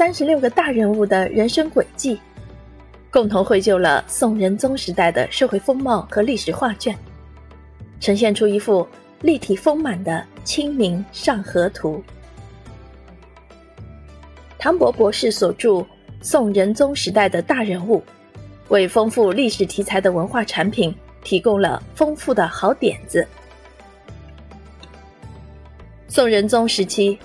三十六个大人物的人生轨迹，共同绘就了宋仁宗时代的社会风貌和历史画卷，呈现出一幅立体丰满的《清明上河图》。唐博博士所著《宋仁宗时代的大人物》，为丰富历史题材的文化产品提供了丰富的好点子。宋仁宗时期，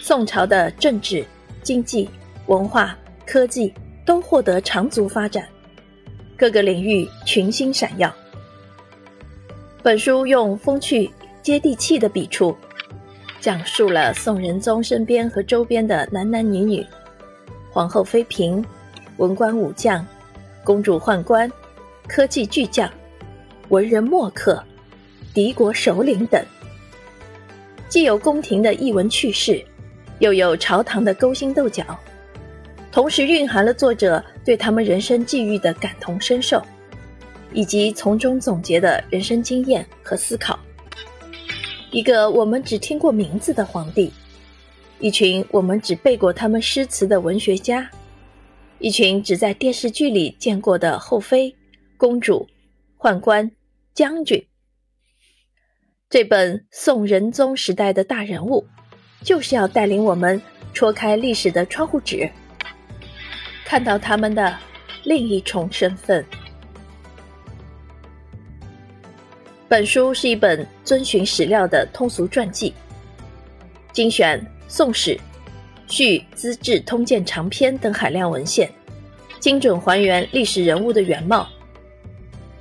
宋朝的政治、经济、文化、科技都获得长足发展，各个领域群星闪耀。本书用风趣、接地气的笔触。讲述了宋仁宗身边和周边的男男女女、皇后妃嫔、文官武将、公主宦官、科技巨匠、文人墨客、敌国首领等，既有宫廷的逸闻趣事，又有朝堂的勾心斗角，同时蕴含了作者对他们人生际遇的感同身受，以及从中总结的人生经验和思考。一个我们只听过名字的皇帝，一群我们只背过他们诗词的文学家，一群只在电视剧里见过的后妃、公主、宦官、将军。这本宋仁宗时代的大人物，就是要带领我们戳开历史的窗户纸，看到他们的另一重身份。本书是一本遵循史料的通俗传记，精选《宋史》《续》《资治通鉴长篇》等海量文献，精准还原历史人物的原貌，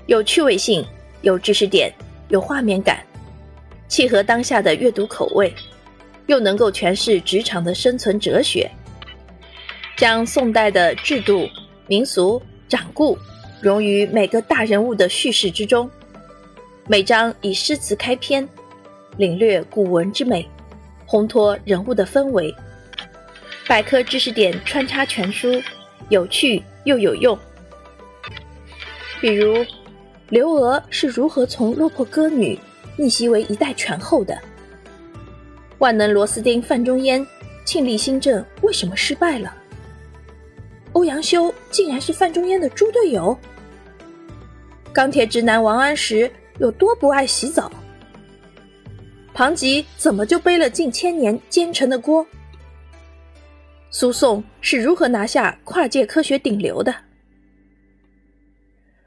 有趣味性，有知识点，有画面感，契合当下的阅读口味，又能够诠释职场的生存哲学，将宋代的制度、民俗、掌故融于每个大人物的叙事之中。每章以诗词开篇，领略古文之美，烘托人物的氛围。百科知识点穿插全书，有趣又有用。比如，刘娥是如何从落魄歌女逆袭为一代权后的？万能螺丝钉范仲淹庆历新政为什么失败了？欧阳修竟然是范仲淹的猪队友？钢铁直男王安石。有多不爱洗澡？庞吉怎么就背了近千年奸臣的锅？苏颂是如何拿下跨界科学顶流的？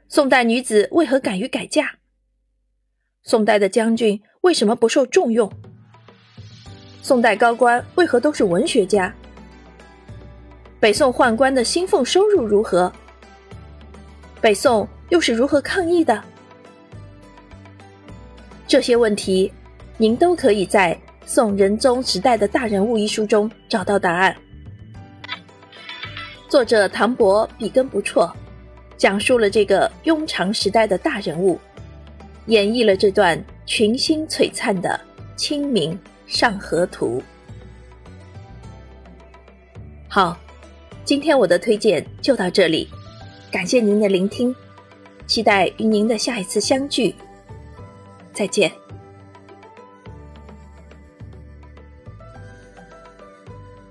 宋代女子为何敢于改嫁？宋代的将军为什么不受重用？宋代高官为何都是文学家？北宋宦官的薪俸收入如何？北宋又是如何抗议的？这些问题，您都可以在《宋仁宗时代的大人物》一书中找到答案。作者唐伯笔耕不辍，讲述了这个庸常时代的大人物，演绎了这段群星璀璨的《清明上河图》。好，今天我的推荐就到这里，感谢您的聆听，期待与您的下一次相聚。再见。